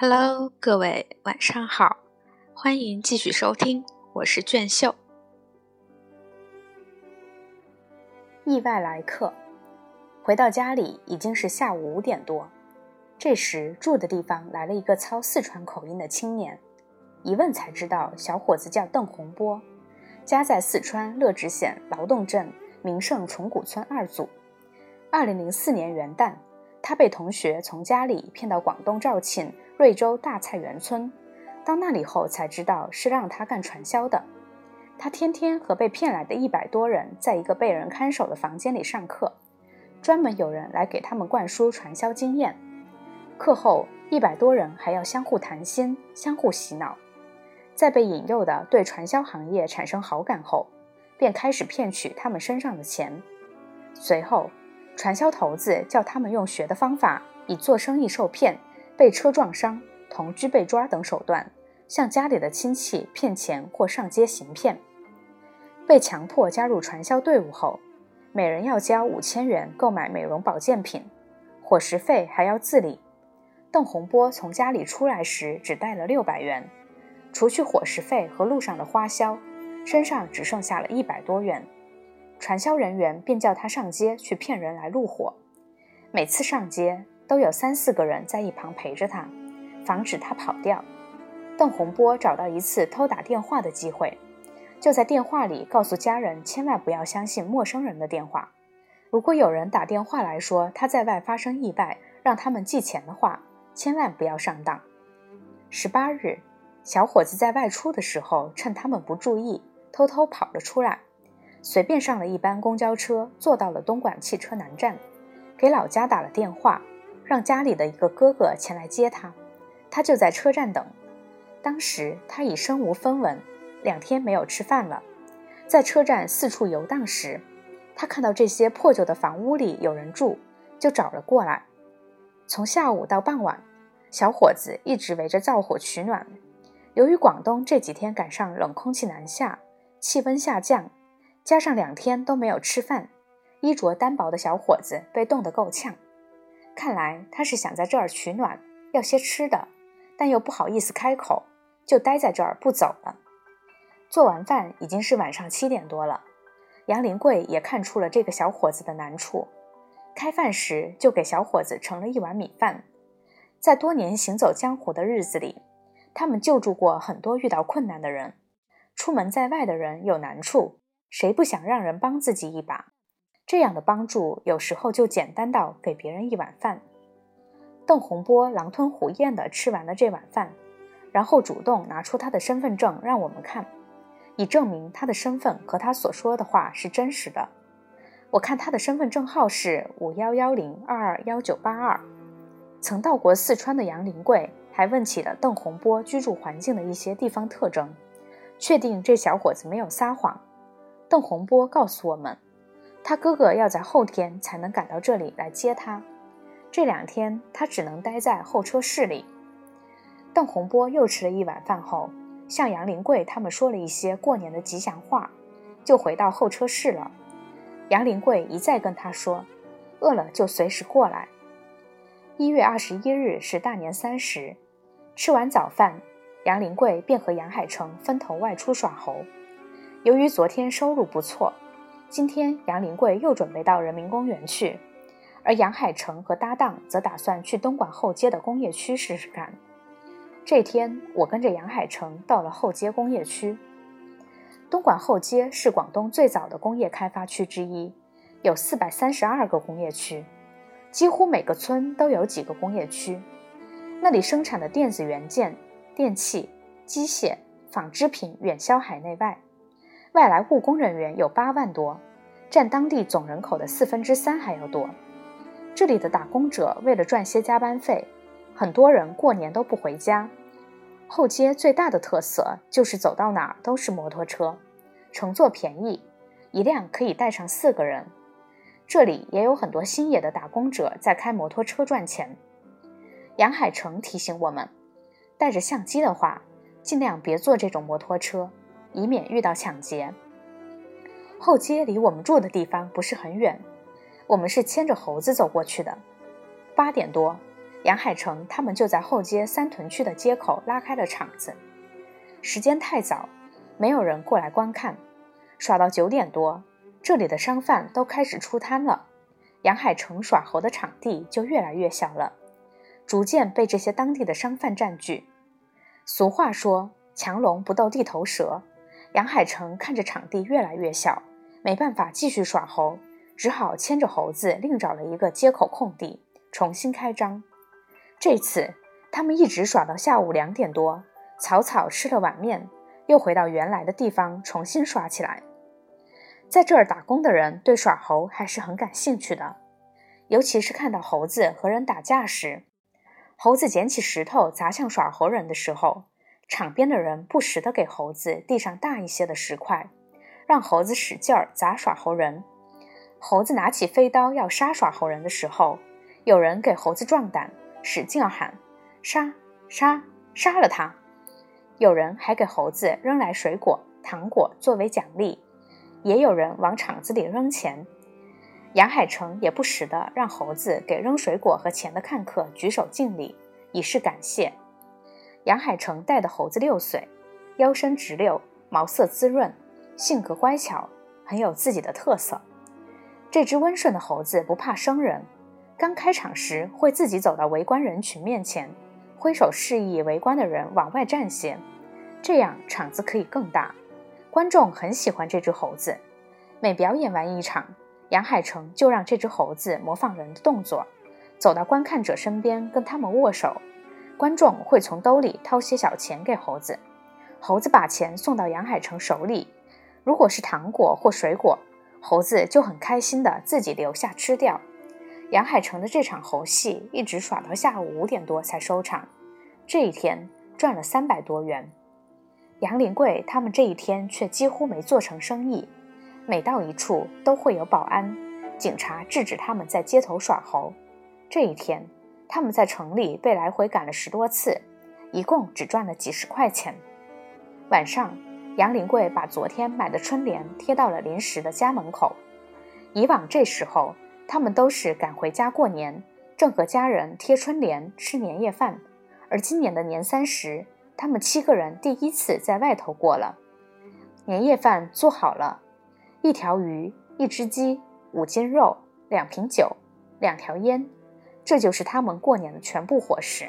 Hello，各位晚上好，欢迎继续收听，我是卷秀。意外来客，回到家里已经是下午五点多。这时住的地方来了一个操四川口音的青年，一问才知道，小伙子叫邓洪波，家在四川乐直县劳动镇名胜崇古村二组。二零零四年元旦。他被同学从家里骗到广东肇庆瑞州大菜园村，到那里后才知道是让他干传销的。他天天和被骗来的一百多人在一个被人看守的房间里上课，专门有人来给他们灌输传销经验。课后，一百多人还要相互谈心、相互洗脑。在被引诱的对传销行业产生好感后，便开始骗取他们身上的钱。随后。传销头子叫他们用学的方法，以做生意受骗、被车撞伤、同居被抓等手段，向家里的亲戚骗钱或上街行骗。被强迫加入传销队伍后，每人要交五千元购买美容保健品，伙食费还要自理。邓洪波从家里出来时只带了六百元，除去伙食费和路上的花销，身上只剩下了一百多元。传销人员便叫他上街去骗人来入伙，每次上街都有三四个人在一旁陪着他，防止他跑掉。邓洪波找到一次偷打电话的机会，就在电话里告诉家人千万不要相信陌生人的电话。如果有人打电话来说他在外发生意外，让他们寄钱的话，千万不要上当。十八日，小伙子在外出的时候，趁他们不注意，偷偷跑了出来。随便上了一班公交车，坐到了东莞汽车南站，给老家打了电话，让家里的一个哥哥前来接他。他就在车站等。当时他已身无分文，两天没有吃饭了。在车站四处游荡时，他看到这些破旧的房屋里有人住，就找了过来。从下午到傍晚，小伙子一直围着灶火取暖。由于广东这几天赶上冷空气南下，气温下降。加上两天都没有吃饭，衣着单薄的小伙子被冻得够呛。看来他是想在这儿取暖，要些吃的，但又不好意思开口，就待在这儿不走了。做完饭已经是晚上七点多了，杨林贵也看出了这个小伙子的难处，开饭时就给小伙子盛了一碗米饭。在多年行走江湖的日子里，他们救助过很多遇到困难的人，出门在外的人有难处。谁不想让人帮自己一把？这样的帮助有时候就简单到给别人一碗饭。邓洪波狼吞虎咽地吃完了这碗饭，然后主动拿出他的身份证让我们看，以证明他的身份和他所说的话是真实的。我看他的身份证号是五幺幺零二二幺九八二。曾到过四川的杨林贵还问起了邓洪波居住环境的一些地方特征，确定这小伙子没有撒谎。邓洪波告诉我们，他哥哥要在后天才能赶到这里来接他，这两天他只能待在候车室里。邓洪波又吃了一碗饭后，向杨林贵他们说了一些过年的吉祥话，就回到候车室了。杨林贵一再跟他说，饿了就随时过来。一月二十一日是大年三十，吃完早饭，杨林贵便和杨海成分头外出耍猴。由于昨天收入不错，今天杨林贵又准备到人民公园去，而杨海成和搭档则打算去东莞后街的工业区试试看。这天，我跟着杨海成到了后街工业区。东莞后街是广东最早的工业开发区之一，有四百三十二个工业区，几乎每个村都有几个工业区。那里生产的电子元件、电器、机械、纺织品远销海内外。外来务工人员有八万多，占当地总人口的四分之三还要多。这里的打工者为了赚些加班费，很多人过年都不回家。后街最大的特色就是走到哪儿都是摩托车，乘坐便宜，一辆可以带上四个人。这里也有很多新野的打工者在开摩托车赚钱。杨海成提醒我们，带着相机的话，尽量别坐这种摩托车。以免遇到抢劫。后街离我们住的地方不是很远，我们是牵着猴子走过去的。八点多，杨海成他们就在后街三屯区的街口拉开了场子。时间太早，没有人过来观看。耍到九点多，这里的商贩都开始出摊了，杨海成耍猴的场地就越来越小了，逐渐被这些当地的商贩占据。俗话说“强龙不斗地头蛇”，杨海成看着场地越来越小，没办法继续耍猴，只好牵着猴子另找了一个街口空地，重新开张。这次他们一直耍到下午两点多，草草吃了碗面，又回到原来的地方重新耍起来。在这儿打工的人对耍猴还是很感兴趣的，尤其是看到猴子和人打架时，猴子捡起石头砸向耍猴人的时候，场边的人不时地给猴子递上大一些的石块，让猴子使劲儿砸耍猴人。猴子拿起飞刀要杀耍猴人的时候，有人给猴子壮胆，使劲儿喊：“杀杀杀了他！”有人还给猴子扔来水果、糖果作为奖励。也有人往场子里扔钱，杨海成也不时地让猴子给扔水果和钱的看客举手敬礼，以示感谢。杨海成带的猴子六岁，腰身直溜，毛色滋润，性格乖巧，很有自己的特色。这只温顺的猴子不怕生人，刚开场时会自己走到围观人群面前，挥手示意围观的人往外站些，这样场子可以更大。观众很喜欢这只猴子，每表演完一场，杨海成就让这只猴子模仿人的动作，走到观看者身边跟他们握手。观众会从兜里掏些小钱给猴子，猴子把钱送到杨海成手里。如果是糖果或水果，猴子就很开心的自己留下吃掉。杨海成的这场猴戏一直耍到下午五点多才收场，这一天赚了三百多元。杨林贵他们这一天却几乎没做成生意，每到一处都会有保安、警察制止他们在街头耍猴。这一天，他们在城里被来回赶了十多次，一共只赚了几十块钱。晚上，杨林贵把昨天买的春联贴到了临时的家门口。以往这时候，他们都是赶回家过年，正和家人贴春联、吃年夜饭，而今年的年三十。他们七个人第一次在外头过了年夜饭，做好了，一条鱼，一只鸡，五斤肉，两瓶酒，两条烟，这就是他们过年的全部伙食。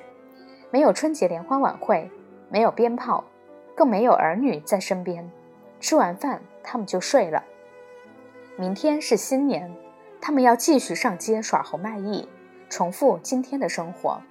没有春节联欢晚会，没有鞭炮，更没有儿女在身边。吃完饭，他们就睡了。明天是新年，他们要继续上街耍猴卖艺，重复今天的生活。